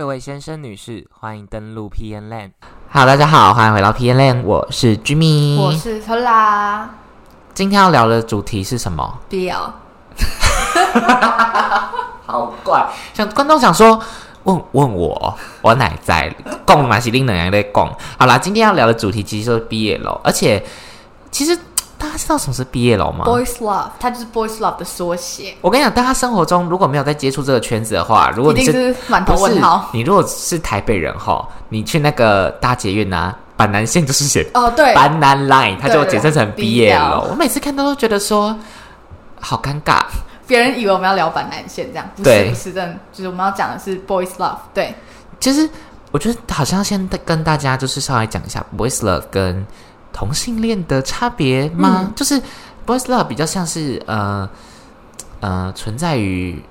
各位先生、女士，欢迎登录 PN Land。Hello，大家好，欢迎回到 PN Land，我是 Jimmy，我是特拉。今天要聊的主题是什么？不要，好怪，像观众想说问问我，我奶在供嘛？是另两人在供。好啦，今天要聊的主题其实就是毕业楼，而且其实大家知道什么是毕业楼吗？Boys Love，它就是 Boys Love 的缩写，我跟你讲，大家生活中如果没有在接触这个圈子的话，如果你是满头问号。你如果是台北人哈，你去那个大捷运啊，板南线就是写哦，对，板南 line，它就简称成毕业楼。我每次看到都觉得说好尴尬。别人以为我们要聊板南线这样，不对是不是，真的就是我们要讲的是 Boys Love，对，其实我觉得好像先跟大家就是稍微讲一下 boys love 跟同性恋的差别吗？嗯。就是 boys love 比较像是呃呃存在于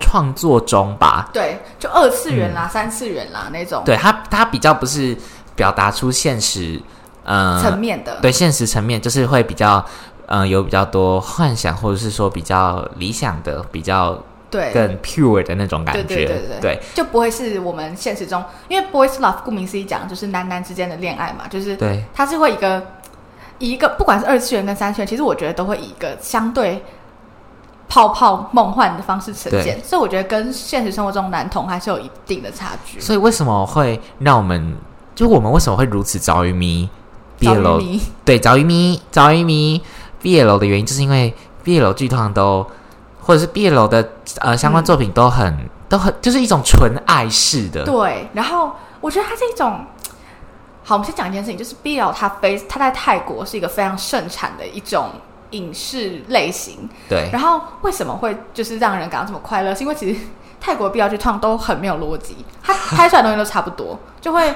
创作中吧，对，就二次元啦、三次元啦那种。对它它比较不是表达出现实呃层面的，对现实层面，就是会比较呃有比较多幻想，或者是说比较理想的、比较对。更 pure 的那种感对觉，对对对。对。就不会是我们现实中，因为 Boys Love 顾名思义讲就是男男之间的恋爱嘛，就是对。它是会一个以一个不管是二次元跟三次元，其实我觉得都会以一个相对泡泡梦幻的方式呈现，所以我觉得跟现实生活中男同还是有一定的差距。所以为什么会让我们，就我们为什么会如此着于迷。毕业楼？对，着于迷，着于迷毕业楼的原因，就是因为毕业楼剧通常都，或者是毕业楼的呃相关作品都很、都很，就是一种纯爱式的。对，然后我觉得它是一种。好，我们先讲一件事情，就是 BL 它非它在泰国是一个非常盛产的一种影视类型，对然后为什么会就是让人感到这么快乐？是因为其实泰国 BL 剧通常都很没有逻辑，它拍出来的东西都差不多，就会，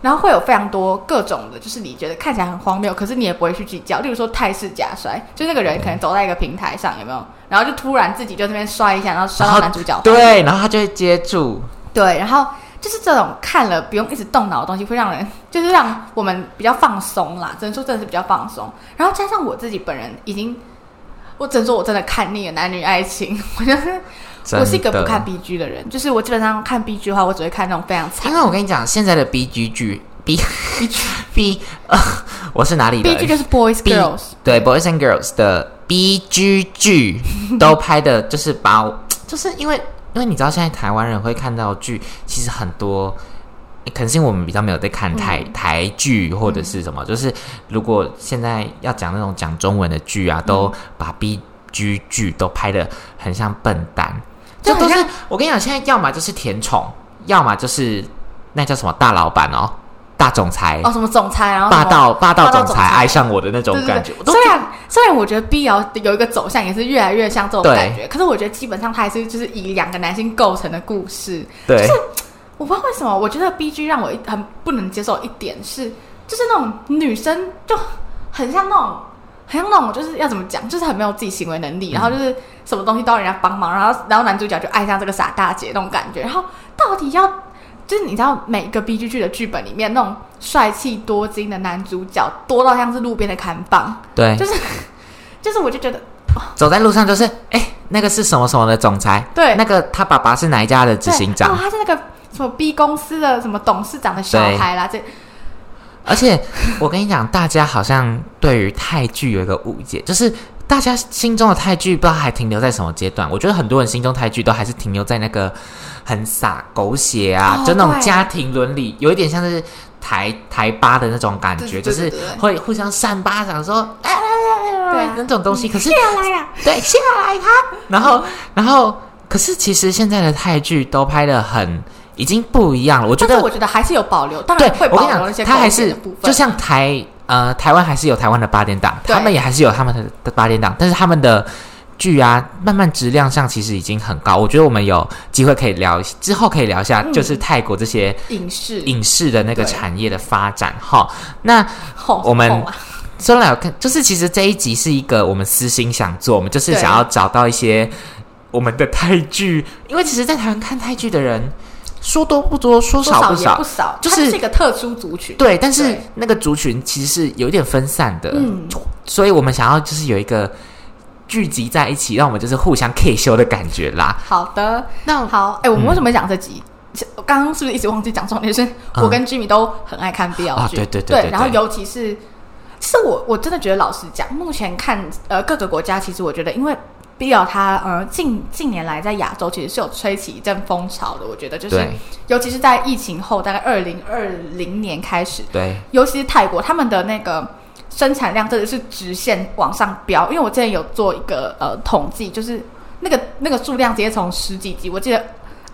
然后会有非常多各种的，就是你觉得看起来很荒谬，可是你也不会去计较。例如说泰式假摔，就那个人可能走在一个平台上，有没有？然后就突然自己就那边摔一下，然后摔到男主角。对，然后他就会接住。对，然后就是这种看了不用一直动脑的东西，会让人 就是让我们比较放松啦。只能说真的是比较放松。然后加上我自己本人已经，我只能说我真的看腻了男女爱情。我就是我是一个不看 B G 的人，就是我基本上看 B G 的话，我只会看那种非常惨因为我跟你讲，现在的 B G 剧 B B 呃，我是哪里的 B G 就是 boys girls。对 Boys and Girls 的 B G 剧 都拍的，就是把，就是因为因为你知道现在台湾人会看到剧，其实很多。可能是因为我们比较没有在看台、嗯。台剧或者是什么，就是如果现在要讲那种讲中文的剧啊，都把 B G 剧都拍的很像笨蛋，就都是我跟你讲，现在要么就是甜宠，要么就是那叫什么大老板哦，大总裁，哦，什么总裁，然后霸道霸道总裁。爱上我的那种感觉，虽然虽然我觉得 B L 有一个走向也是越来越像这种感觉，可是我觉得基本上它还是就是以两个男性构成的故事。对。我不知道为什么，我觉得 B G 让我一很不能接受一点是，就是那种女生就很像那种，很像那种，就是要怎么讲，就是很没有自己行为能力，然后就是什么东西都要人家帮忙，然后然后男主角就爱上这个傻大姐那种感觉，然后到底要就是你知道每一个 B G 剧的剧本里面那种帅气多金的男主角多到像是路边的看棒，对，就是就是我就觉得走在路上就是，哎、那个是什么什么的总裁，对。那个他爸爸是哪一家的执行长？对哦，，他是那个什么 B 公司的什么董事长的小孩啦，这而且我跟你讲，大家好像对于泰剧有一个误解，就是大家心中的泰剧不知道还停留在什么阶段。我觉得很多人心中泰剧都还是停留在那个很洒狗血啊，哦就那种家庭伦理，有一点像是台台巴的那种感觉，就是会互相扇巴掌说，哎哎哎哎对哎那种东西。可是下来呀，对，下来他，然后，然后，可是其实现在的泰剧都拍的很，已经不一样了。我觉得，但是我觉得还是有保留，当然会保留一些他还是就像台呃台湾还是有台湾的八点档，他们也还是有他们的的八点档，但是他们的剧啊，慢慢质量上其实已经很高。我觉得我们有机会可以聊，之后可以聊一下，嗯就是泰国这些影视影视的那个产业的发展。哈，那我们说来有看，就是其实这一集是一个我们私心想做，我们就是想要找到一些我们的泰剧，因为其实，在台湾看泰剧的人说多不多，说少不少也不，少，就就是是一个特殊族群。对，但是那个族群其实是有一点分散的，嗯，所以我们想要就是有一个聚集在一起，让我们就是互相 K 修的感觉啦。好的，那好，哎，我们为什么讲这集？我刚刚是不是一直忘记讲重点？是嗯我跟 Jimmy 都很爱看 BL 剧，对对对然后尤其是，其实我我真的觉得，老实讲，目前看呃各个国家，其实我觉得，因为 BL 它呃近近年来在亚洲其实是有吹起一阵风潮的，我觉得就是尤其是在疫情后，大概二零二零年开始，对，尤其是泰国，他们的那个生产量真的是直线往上飙。因为我之前有做一个呃统计，就是那个那个数量直接从十几集，我记得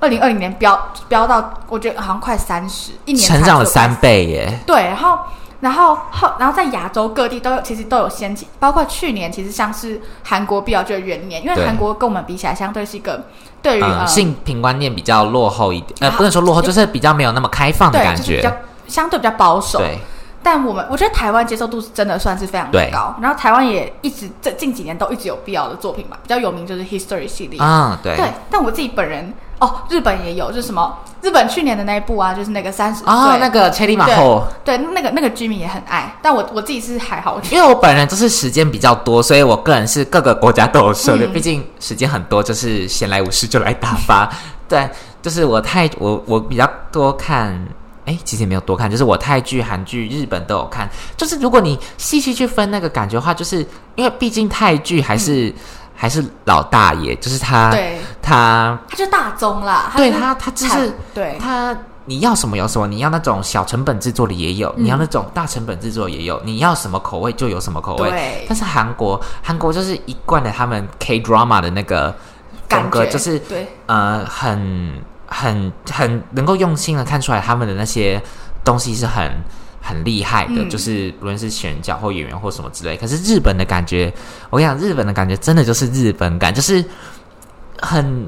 二零二零年飙飙到，我觉得好像快三十，一年成长了三倍耶。对，然后然后后然后在亚洲各地都有，其实都有掀起，包括去年其实像是韩国比较就是元年，因为韩国跟我们比起来，相对是一个对于、嗯，呃性平观念比较落后一点，呃，不能说落后，就是比较没有那么开放的感觉就是比较觉。相对比较保守。对，但我们我觉得台湾接受度是真的算是非常的高，然后台湾也一直这近几年都一直有必要的作品吧，比较有名就是 History 系列。啊，对，对，但我自己本人哦，日本也有，就是什么日本去年的那一部啊，就是那个三十哦，那个千里马后，对那个那个居民也很爱，但我我自己是还好，因为我本人就是时间比较多，所以我个人是各个国家都有涉猎。嗯毕竟时间很多，就是闲来无事就来打发。对，就是我太我我比较多看，哎，其实也没有多看，就是我泰剧、韩剧、日本都有看。就是如果你细细去分那个感觉的话，就是因为毕竟泰剧还是、还是老大爷，就是他对，他他就大宗啦，是对他他就是对。他你要什么有什么，你要那种小成本制作的也有，嗯。你要那种大成本制作也有，你要什么口味就有什么口味。对。但是韩国韩国就是一贯的他们 K drama 的那个风格，就是对。呃很很很能够用心的看出来他们的那些东西是很。很厉害的，嗯就是不论是选角或演员或什么之类。可是日本的感觉，我跟你讲，日本的感觉真的就是日本感，就是很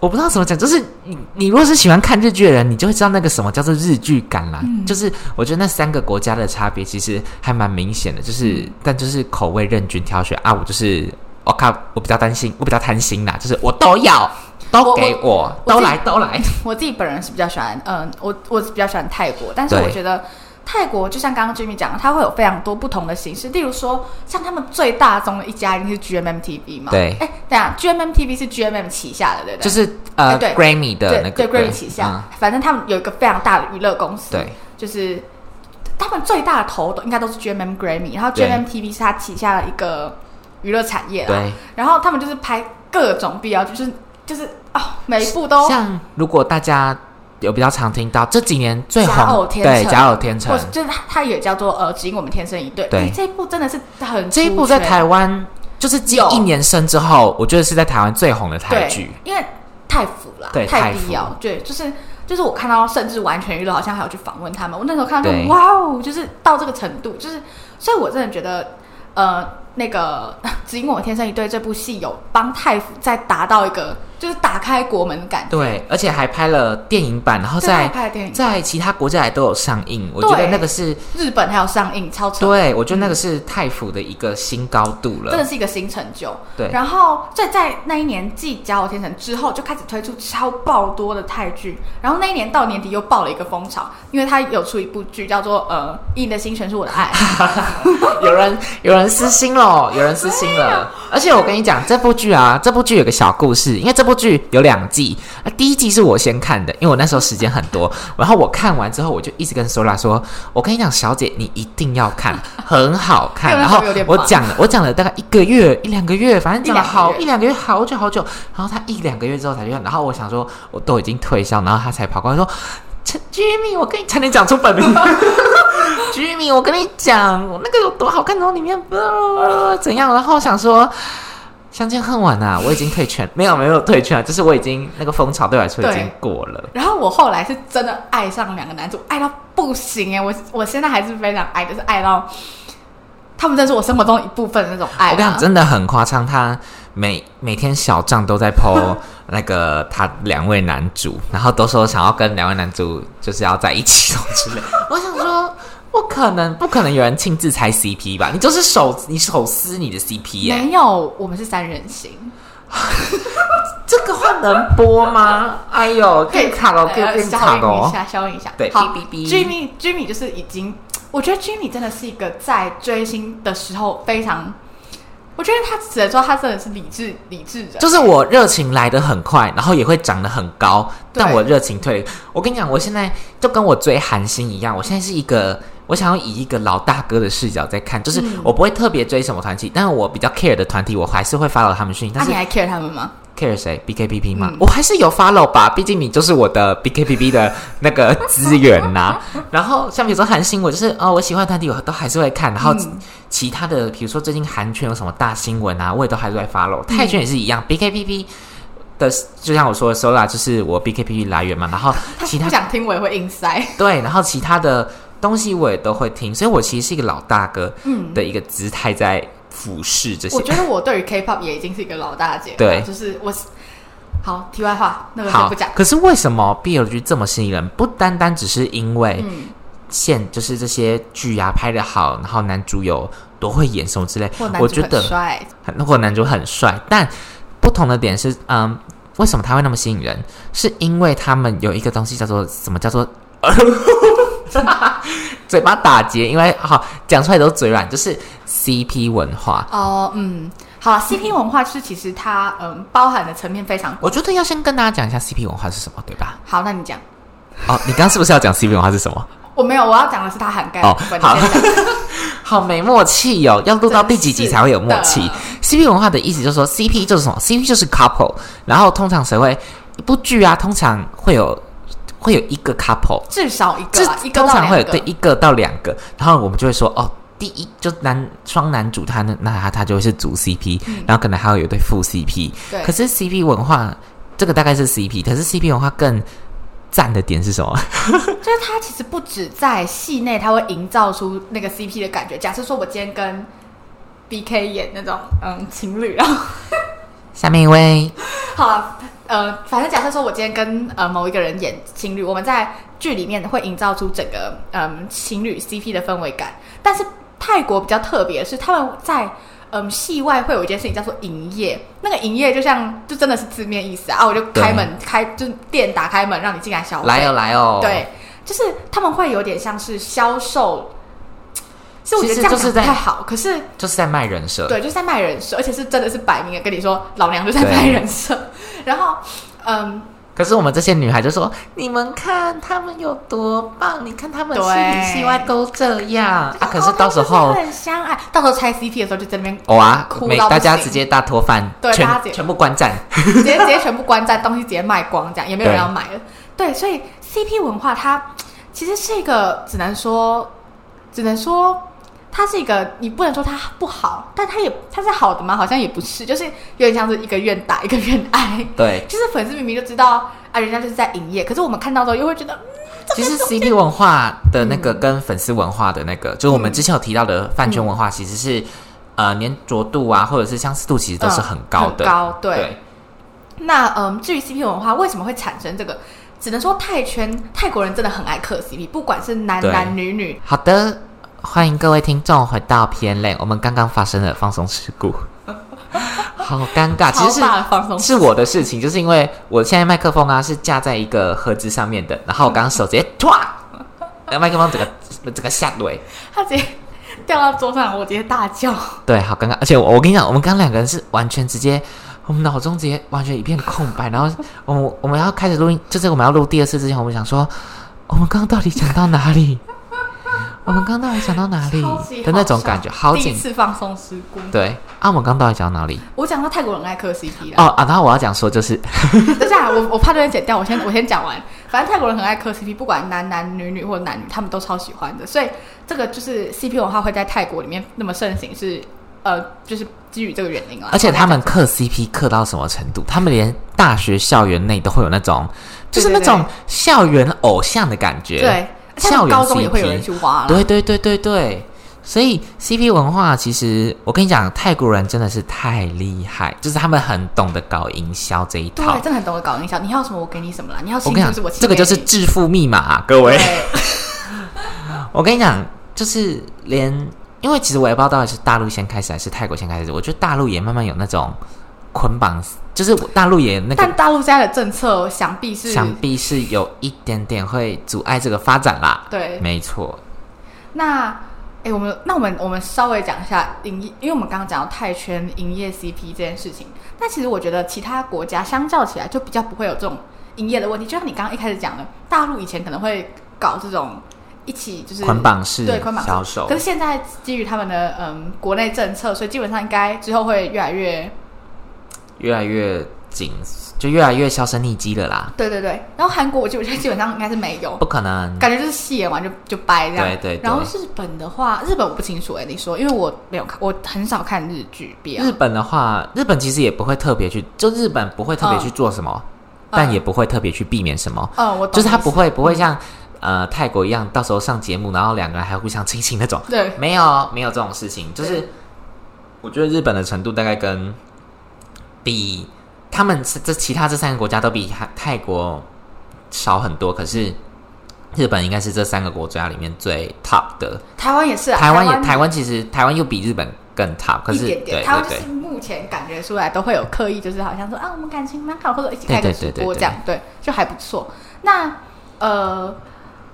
我不知道怎么讲，就是你你如果是喜欢看日剧的人，你就会知道那个什么叫做日剧感啦。嗯就是我觉得那三个国家的差别其实还蛮明显的，就是、嗯但就是口味任君挑选啊。我就是我靠，我比较担心，我比较贪心啦，就是我都要。都我给我，都来都来。我自己本人是比较喜欢，嗯，我我是比较喜欢泰国，但是我觉得泰国就像刚刚 Jimmy 讲的，它会有非常多不同的形式，例如说像他们最大宗的一家一定是 GMMTV 嘛，对。哎，等一下 GMMTV 是 GMM 旗下的，对不对？就是呃哎对。Grammy 的那个对对 Grammy 旗下，嗯。反正他们有一个非常大的娱乐公司，对，就是他们最大的头都应该都是 GMM Grammy，然后 GMMTV 是他旗下的一个娱乐产业啦，对。然后他们就是拍各种 BL，就是就是哦，每一部都像如果大家有比较常听到这几年最假偶红，天对成假偶天成就是它它也叫做呃，只因我们天生一对。对。哎这一部真的是很这一部在台湾就是继有一年生之后，我觉得是在台湾最红的台剧。，因为太腐了，对太必要，对，就是就是我看到，甚至完全娱乐好像还有去访问他们，我那时候看到就哇哦，就是到这个程度，就是，所以我真的觉得，呃，那个《只因我们天生一对》这部戏有帮太腐再达到一个就是打开国门的感觉，对，而且还拍了电影版，然后在拍的电影，在其他国家也都有上映。我觉得那个是日本还有上映，超扯。对，我觉得那个是太府的一个新高度了。真的是一个新成就。对然后在在那一年继《家有天成》之后，就开始推出超爆多的泰剧。然后那一年到年底又爆了一个风潮，因为他有出一部剧叫做呃《以你的心全是我的爱》，有人有人私心了，有人私心了。而且我跟你讲，这部剧啊，这部剧有个小故事，因为这部剧有两季，啊，第一季是我先看的，因为我那时候时间很多，然后我看完之后，我就一直跟 Sola 说，我跟你讲，小姐你一定要看，很好看。然后我讲了，我讲了大概一个月一两个月，反正讲了好一一两个月，好久好久。然后他一两个月之后才去看，然后我想说，我都已经退销，然后他才跑过来说。陈 Jimmy，我跟你才能讲出本名。Jimmy，我跟你讲，我那个有多好看，然后里面呃怎样？然后我想说，相见恨晚啊，我已经退圈，没有没有退圈啊，就是我已经那个风潮对我来说已经过了。然后我后来是真的爱上两个男主，爱到不行哎！我我现在还是非常爱，就是爱到他们真的是我生活中一部分的那种爱、啊。我跟你讲，真的很夸张，他每每天小账都在 PO 那个他两位男主，然后都说想要跟两位男主就是要在一起什么之类。我想说，不可能，不可能有人亲自拆 CP 吧？你就是手你手撕你的 CP 耶、没有，我们是三人行，这个话能播吗？哎呦，更卡了，更呃更卡消音一了。下，消音一下。对好哔哔哔，Jimmy Jimmy 就是已经，我觉得 Jimmy 真的是一个在追星的时候非常我觉得他只能说他真的是理智理智人，就是我热情来得很快，然后也会长得很高，对但我热情退。我跟你讲，我现在就跟我追韩星一样，我现在是一个。我想要以一个老大哥的视角在看，就是嗯我不会特别追什么团体，但是我比较 care 的团体，我还是会 follow 他们讯息。那你还 care 他们吗？care 谁？BKPP 吗？嗯我还是有 follow 吧，毕竟你就是我的 BKPP 的那个资源呐、然后像比如说韩星，我就是哦，我喜欢的团体我都还是会看。然后嗯其他的，比如说最近韩圈有什么大新闻啊，我也都还是会 follow。泰圈也是一样，BKPP 的，就像我说的 Sola 就是我 BKPP 来源嘛。然后其他 不想听我也会硬塞。对，然后其他的东西我也都会听，所以我其实是一个老大哥嗯，的一个姿态在俯视这些我。觉得我对于 K-pop 也已经是一个老大姐了，对就是我好题外话，那个先不讲，。可是为什么 BL 剧这么吸引人？不单单只是因为嗯，现就是这些剧啊拍的好，然后男主有多会演什么之类我觉得很帅，很或男主很帅，但不同的点是，嗯，为什么他会那么吸引人？是因为他们有一个东西叫做什么叫做嘴巴打结，因为好讲出来都嘴软，就是 CP 文化。哦，嗯，好了，CP 文化是其实它嗯包含的层面非常广。我觉得要先跟大家讲一下 CP 文化是什么，对吧？好，那你讲，哦，你刚刚是不是要讲 CP 文化是什么？我没有，我要讲的是它涵盖的哦。好 好没默契哦，要录到第几集才会有默契？CP 文化的意思就是说，CP 就是什么？CP 就是 couple，然后通常谁会一部剧啊，通常会有会有一个 couple，至少一这个啊，一个通常会有对一个到两个，然后我们就会说哦，第一就男双男主他那那他他就会是主 CP，、然后可能还会有一对副 CP，嗯对。可是 CP 文化这个大概是 CP，可是 CP 文化更赞的点是什么？就是它其实不止在戏内，它会营造出那个 CP 的感觉。假设说我今天跟 BK 演那种嗯情侣，然后。下面一位，好了，呃，反正假设说我今天跟呃某一个人演情侣，我们在剧里面会营造出整个嗯情侣 CP 的氛围感。但是泰国比较特别的是，他们在嗯戏外会有一件事情叫做营业，那个营业就像就真的是字面意思啊，啊我就开门开就是店打开门让你进来消费，来哦来哦，对，就是他们会有点像是销售。其实我觉得其这样讲实就是不太好，可是就是在卖人设，对，就是在卖人设，而且是真的是摆明的跟你说，老娘就在对卖人设。然后，嗯，可是我们这些女孩就说：“你们看他们有多棒，你看他们戏对里戏外都这样啊。”可是哦到时候很相爱，到时候拆 CP 的时候就在那边哇哭，大家直接大脱饭，对大家全全部观战。直接直接全部关站，东西直接卖光，这样也没有人要买了。对，所以 CP 文化它其实是一个，只能说，只能说。它是一个，你不能说它不好，但它也它是好的吗？好像也不是，就是有点像是一个愿打一个愿挨。对，就是粉丝明明就知道啊，人家就是在营业，可是我们看到之后又会觉得，嗯 其实 CP 文化的那个跟粉丝文化的那个，就是我们之前有提到的饭圈文化，其实是呃粘着度啊，或者是相似度，其实都是很高的。嗯很高对。对，那嗯，至于 CP 文化为什么会产生这个，只能说泰圈泰国人真的很爱磕 CP，不管是男男女女，好的，欢迎各位听众回到偏类，我们刚刚发生了放松事故，好尴尬。其实是是我的事情，就是因为我现在麦克风啊是架在一个盒子上面的，然后我刚刚手直接 唰，那个麦克风整个整个下落。他直接掉到桌上，我直接大叫。对，好尴尬。而且我我跟你讲，我们刚刚两个人是完全直接，我们脑中直接完全一片空白。然后我们我们要开始录音，就是我们要录第二次之前，我们想说，我们刚刚到底讲到哪里？我们刚刚到底讲到哪里的那种感觉，好第一紧。次放松事故。对，啊，我们刚刚到底讲到哪里？我讲到泰国人爱磕 CP 啦。哦啊，然后我要讲说，就是 等一下，我我怕这边剪掉，我先我先讲完。反正泰国人很爱磕 CP，不管男男女女或男女，他们都超喜欢的。所以这个就是 CP 文化会在泰国里面那么盛行是，呃，就是基于这个原因啊。而且他们磕 CP 磕到什么程度？他们连大学校园内都会有那种，就是对对那种校园偶像的感觉。对，而且他校园中也会有 CP 人去挖。对对对对对，所以 CP 文化其实我跟你讲，泰国人真的是太厉害，就是他们很懂得搞营销这一对，套。真的很懂得搞营销。你要什么我给你什么啦，你要我跟你讲亲就是我，这个就是致富密码、啊，各位。我跟你讲，就是连因为其实我也不知道到底是大陆先开始还是泰国先开始，我觉得大陆也慢慢有那种捆绑，就是大陆也那但大陆现在的政策想必是想必是有一点点会阻碍这个发展啦。对。没错，那哎，我们那我们我们稍微讲一下营业，因为我们刚刚讲到泰圈营业 CP 这件事情，但其实我觉得其他国家相较起来就比较不会有这种营业的问题。就像你刚刚一开始讲的，大陆以前可能会搞这种一起就是捆绑式对捆绑式销售可是现在基于他们的嗯国内政策，所以基本上应该之后会越来越越来越紧，就越来越销声匿迹了啦。对对对。然后韩国我基本上基本上应该是没有。不，可能，感觉就是戏演完就就掰这样。对对对。然后日本的话，日本我不清楚哎、你说，因为我没有看，我很少看日剧。日本的话，日本其实也不会特别去，就日本不会特别去做什么，但也不会特别去避免什么，嗯，我懂就是他不会不会像呃泰国一样，到时候上节目，然后两个人还互相亲亲那种，对。没有没有这种事情，就是我觉得日本的程度大概跟比他们这其他这三个国家都比泰泰国少很多，可是日本应该是这三个国家里面最 top 的。台湾也是啊，台湾也台湾其实台湾又比日本更 top，可是对对对台湾就是目前感觉出来都会有刻意，就是好像说啊，我们感情蛮好，或者一起开个直播这样，对，就还不错。那呃，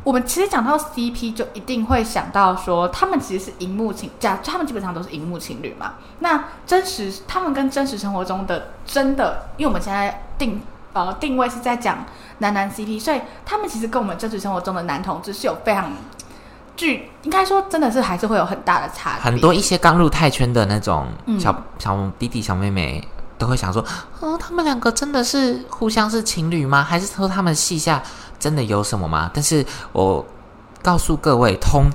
我们其实讲到 CP，就一定会想到说，他们其实是荧幕情，假他们基本上都是荧幕情侣嘛。那真实，他们跟真实生活中的真的，因为我们现在定呃定位是在讲男男 CP，所以他们其实跟我们真实生活中的男同志是有非常具，应该说真的是还是会有很大的差别。很多一些刚入泰圈的那种嗯小、小弟弟小妹妹都会想说，哦，他们两个真的是互相是情侣吗？还是说他们戏下真的有什么吗？但是我告诉各位，通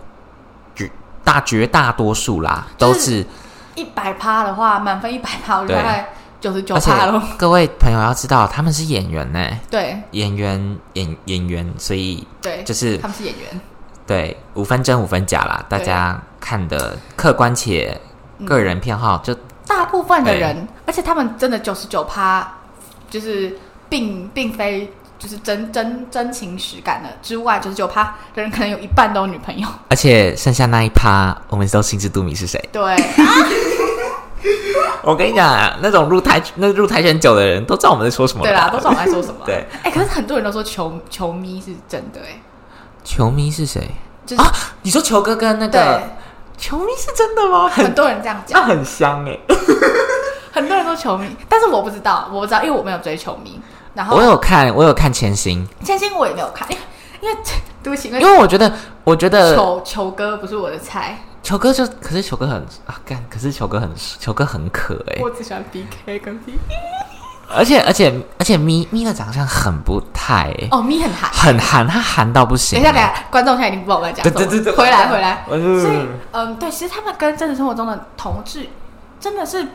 绝大绝大多数啦，都是是，一百趴的话，满分一百趴，我大概九十九趴了。各位朋友要知道，他们是演员呢，对。演员演演员，所以对，就是他们是演员，对五分真五分假啦，大家看的客观且个人偏好就大部分的人，而且他们真的九十九趴，就是并并非就是真真真情实感的之外，九十九趴的人可能有一半都有女朋友。而且剩下那一趴，我们都心知肚明是谁。对，我跟你讲、啊，那种入台那入台选久的人都知道我们在说什么。对啦，都知道我们在说什么。对，哎、可是很多人都说球球迷是真的、哎，球迷是谁就是、啊？你说球哥跟那对个，球迷是真的吗？很多人这样那讲，很香哎、很多人都球迷，但是我不知道，我不知道，因为我没有追球迷。然后我有看，我有看千星，千星我也没有看，因为因为对不起，因因为为我觉得，我觉得球球哥不是我的菜，球哥就，可是球哥很啊干，可是球哥很球哥很可哎、我只喜欢 BK 跟 B，。而且而且而且咪咪的长相很不太、欸，哦，咪很韩。很韩，他韩到不行、等一下，等一下，观众现在已经不知道我在讲什么。对对对对回来回来。所以，嗯，对，其实他们跟真实生活中的同志真的是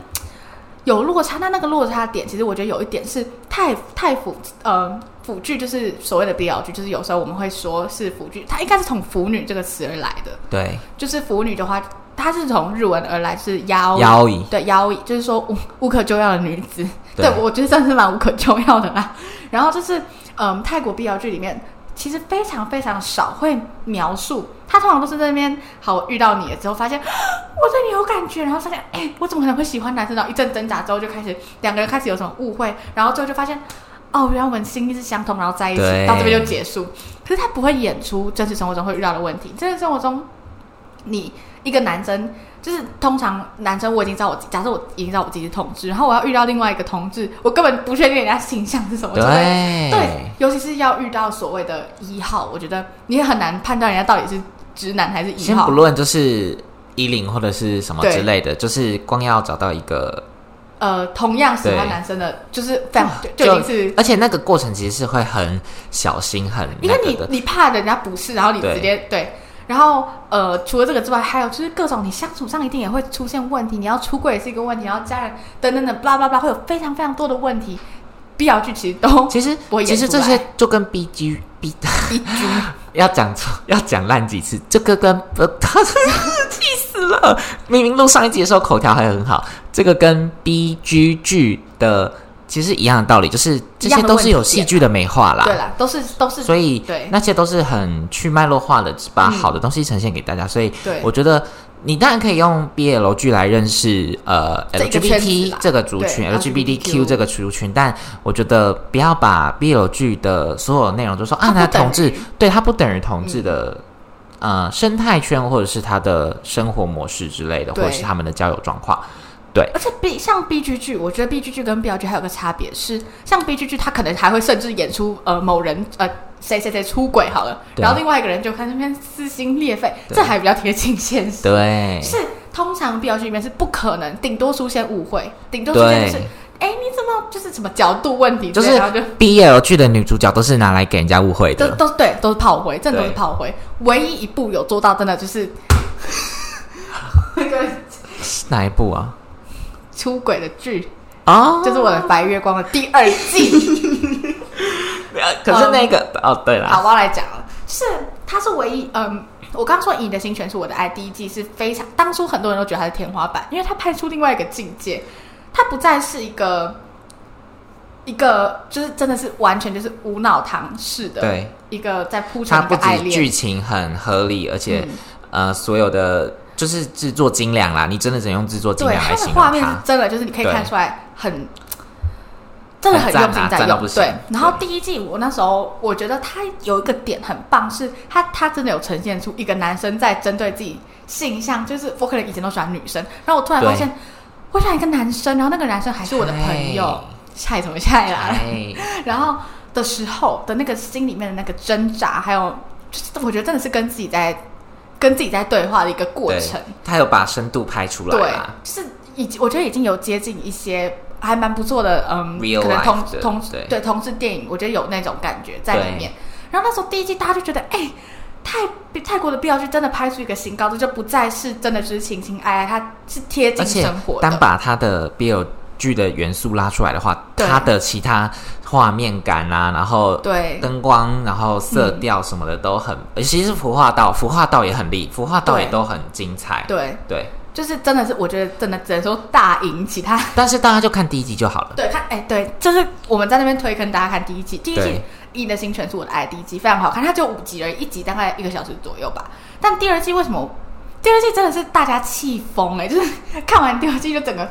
有落差。那那个落差点，其实我觉得有一点是太太腐，呃，腐剧就是所谓的 BL 剧，就是有时候我们会说是腐剧，它应该是从腐女这个词而来的。对就是腐女的话，它是从日文而来，是妖妖异，对妖异，就是说无无可救药的女子。对对，我觉得算是蛮无可救药的啦。然后就是，嗯，泰国 BL 剧里面其实非常非常少会描述，他通常都是在那边好遇到你了之后，发现我对你有感觉，然后发现哎、我怎么可能会喜欢男生？然后一阵挣扎之后，就开始两个人开始有什么误会，然后最后就发现。哦，原来我们心意是相通，然后在一起，到这边就结束。可是他不会演出真实生活中会遇到的问题。真实生活中，你一个男生，就是通常男生我已经知道我，假设我已经知道我自己是同志，然后我要遇到另外一个同志，我根本不确定人家形象是什么，对对，尤其是要遇到所谓的一号，我觉得你也很难判断人家到底是直男还是一号先不。论就是衣领或者是什么之类的，就是光要找到一个，呃，同样喜欢男生的，就是非常就就已经是，而且那个过程其实是会很小心、很因为你。你怕人家不是，然后你直接对。然后，呃，除了这个之外，还有就是各种你相处上一定也会出现问题，你要出柜也是一个问题，然后家人等等等，blah blah blah，会有非常非常多的问题。必要剧其实 都其实不会演其实这些就跟 B G B B G 要讲错，要讲烂几次，这个跟呃，他 气死了。明明录上一集的时候口条还很好，这个跟 B G 剧的其实一样的道理，就是这些都是有戏剧的美化啦。对啦，都是都是所以对。那些都是很去脉络化的，把嗯。好的东西呈现给大家。所以对。我觉得你当然可以用 BL 剧来认识呃 LGBT 啦。这个族群，LGBTQ 这个族群，但我觉得不要把 BL 剧的所有内容都说啊，那同志于对它不等于同志的呃生态圈，或者是他的生活模式之类的，或者是他们的交友状况。对，而且 B 像 B G 剧，我觉得 B G 剧跟 B L 剧还有个差别是，像 B G 剧，他可能还会甚至演出呃某人呃谁谁谁出轨好了，对然后另外一个人就看那边撕心裂肺，对这还比较贴近现实。对，是通常 B L 剧里面是不可能，顶多出现误会，顶多出现就是，哎你怎么就是什么角度问题，就是然后就 BL 剧的女主角都是拿来给人家误会都的。都都对，都是炮灰，真的都是对炮灰。唯一一部有做到真的就是 那个哪一部啊？出轨的剧，哦，就是我的白月光的第二季。可是那个、哦，对了好，我要来讲了，是它是唯一，嗯，我刚刚说《你的心全是我的爱》第一季是非常，当初很多人都觉得它是天花板，因为它拍出另外一个境界，它不再是一个一个就是真的是完全就是无脑糖式的，对，一个在铺陈它不一个爱止剧，情很合理，而且、嗯。呃，所有的就是制作精良啦，你真的只能用制作精，良来它形容的画面是。真的就是你可以看出来很。真的很用心在用对。然后第一季我那时候我觉得他有一个点很棒，是他他真的有呈现出一个男生在针对自己形象，就是我可能以前都喜欢女生，然后我突然发现我喜欢一个男生，然后那个男生还是我的朋友，下什么下来了？哎，然后的时候的那个心里面的那个挣扎，还有就是我觉得真的是跟自己在跟自己在对话的一个过程。，他有把深度拍出来对啦。，是已经我觉得已经有接近一些还蛮不错的，嗯 Real 可能同同对对同志电影，我觉得有那种感觉在里面。然后那时候第一季大家就觉得，哎、泰泰国的必要剧真的拍出一个新高度，就不再是真的就是情情爱爱，它是贴近生活的。单把它的 BL 剧的元素拉出来的话，对它的其他画面感啊，然后对灯光，然后色调什么的都很，呃其实服化道，服化道也很厉，服化道也都很精彩。对，对，就是真的是我觉得真的只能说大赢其他。但是大家就看第一集就好了。对，看，哎、对，就是我们在那边推坑大家看第一季，第一季《对你的心全是我的爱》，第一季非常好看，它就五集而已，一集大概一个小时左右吧。但第二季为什么？第二季真的是大家气疯哎，就是看完第二季就整个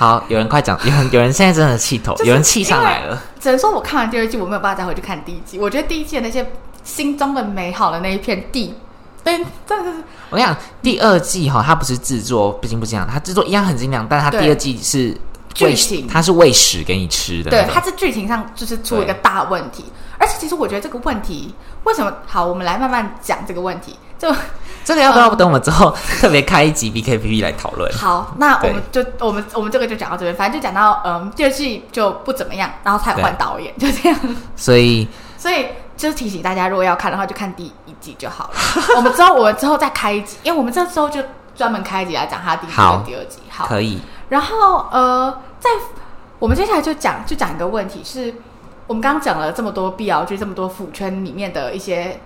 好，有人快讲，有人 有人现在真的气头，就是有人气上来了。只能说我看完第二季，我没有办法再回去看第一季。我觉得第一季的那些心中的美好的那一片地，对，真的是我跟你讲，第二季哈，它不是制作不精不精良，它制作一样很精良，但是它第二季是剧喂情它是喂食给你吃的对，它是剧情上就是出了一个大问题。而且其实我觉得这个问题为什么好，我们来慢慢讲这个问题。就这个要不要等我们之后特别开一集 BKPP 来讨论？好，那我对们就我们我们这个就讲到这边，反正就讲到嗯第二季就不怎么样，然后才换导演，就这样。所以所以 就是提醒大家，如果要看的话，就看第一季就好了。我们之后我们之后再开一集，因为我们这之后就专门开一集来讲他第一季第二集。好，可以，然后呃，在我们接下来就讲就讲一个问题是，我们刚刚讲了这么多 BL 剧，这么多腐圈里面的一些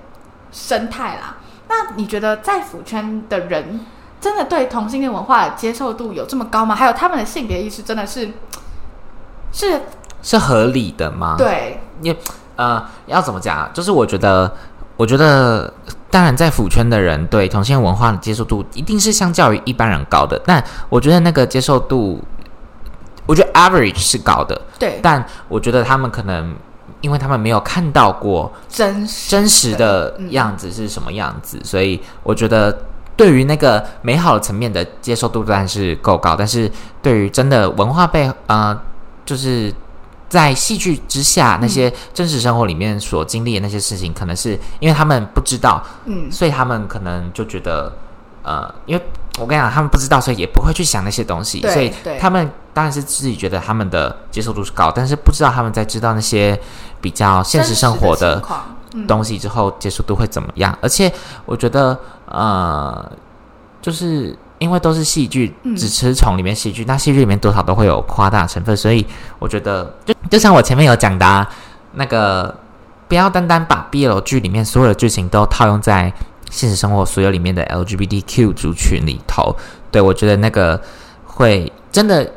生态啦。那你觉得在腐圈的人真的对同性恋文化的接受度有这么高吗？还有他们的性别意识真的是是是合理的吗？，对你呃，要怎么讲啊？就是我觉得，我觉得，当然在腐圈的人对同性恋文化的接受度一定是相较于一般人高的，但我觉得那个接受度，我觉得 average 是高的，对但我觉得他们可能。因为他们没有看到过真实真实的嗯。样子是什么样子，所以我觉得对于那个美好的层面的接受度当然是够高，但是对于真的文化背呃，就是在戏剧之下那些真实生活里面所经历的那些事情，可能是因为他们不知道，嗯。所以他们可能就觉得呃，因为我跟你讲，他们不知道，所以也不会去想那些东西，所以他们当然是自己觉得他们的接受度是高，但是不知道他们在知道那些比较现实生活的东西之后，接受度会怎么样？而且我觉得，呃，就是因为都是戏剧，嗯只吃从里面戏剧，那戏剧里面多少都会有夸大成分，所以我觉得，就就像我前面有讲的、啊，那个不要单单把 BL 剧里面所有的剧情都套用在现实生活所有里面的 LGBTQ 族群里头，对我觉得那个会真的。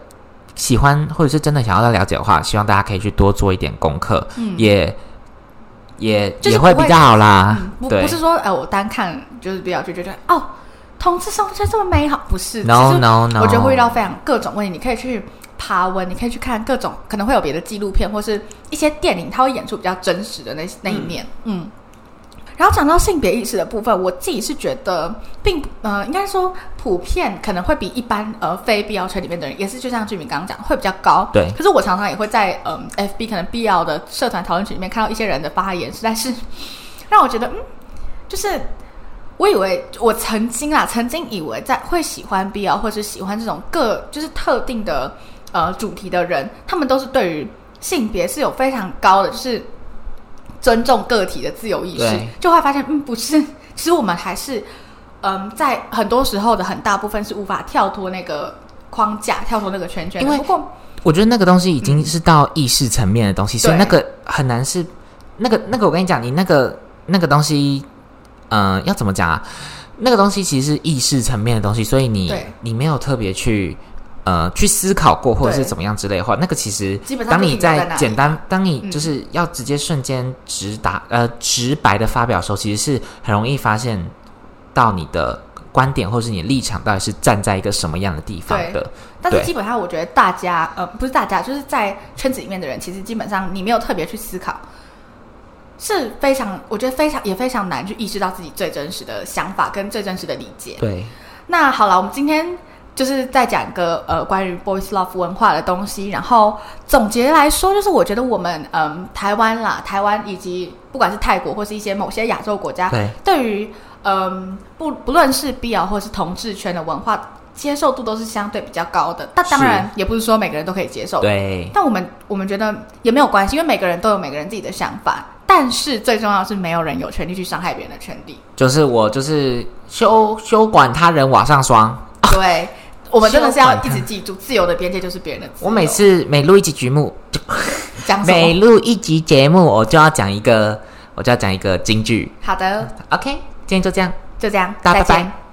喜欢或者是真的想要再了解的话，希望大家可以去多做一点功课，嗯也也就是也会比较好啦。嗯，不对不是说呃我单看就是比较就觉得哦，同志生活圈这么美好，不是？No No No，我觉得会遇到非常各种问题，你可以去爬文，你可以去看各种可能会有别的纪录片或是一些电影，它会演出比较真实的那那一面，嗯。然后讲到性别意识的部分，我自己是觉得，并呃，应该说普遍可能会比一般呃非必要圈里面的人，也是就像俊明刚刚讲，会比较高。对可是我常常也会在嗯、FB 可能必要的社团讨论群里面看到一些人的发言，实在是 让我觉得嗯，就是我以为我曾经啊，曾经以为在会喜欢 BL 或是喜欢这种各就是特定的呃主题的人，他们都是对于性别是有非常高的，就是尊重个体的自由意识，就会发现嗯不是，其实我们还是嗯在很多时候的很大部分是无法跳脱那个框架，跳脱那个圈圈。因为不过我觉得那个东西已经是到意识层面的东西，所以那个很难是那个那个。我跟你讲，你那个那个东西，嗯、要怎么讲啊？那个东西其实是意识层面的东西，所以你你没有特别去呃去思考过，或者是怎么样之类的话，那个其实基本上当你在简单，当你嗯。就是要直接瞬间直达呃直白的发表的时候，其实是很容易发现到你的观点或是你的立场到底是站在一个什么样的地方的。但是基本上，我觉得大家呃，不是大家，就是在圈子里面的人，其实基本上你没有特别去思考，是非常，我觉得非常也非常难去意识到自己最真实的想法跟最真实的理解。对，那好了，我们今天就是在讲一个呃关于 boys love 文化的东西，然后总结来说，就是我觉得我们嗯台湾啦，台湾以及不管是泰国或是一些某些亚洲国家，对对于嗯不不论是 BL 或是同志圈的文化接受度都是相对比较高的。但当然也不是说每个人都可以接受，对，但我们我们觉得也没有关系，因为每个人都有每个人自己的想法。但是最重要的是，没有人有权利去伤害别人的权利。就是我就是修修管他人瓦上霜。对，我们真的是要一直记住，自由的边界就是别人的自由。我每次每录一集节目，讲？每录一集节目，我就要讲一个，我就要讲一个金句。好的，OK，今天就这样，就这样，大家拜拜。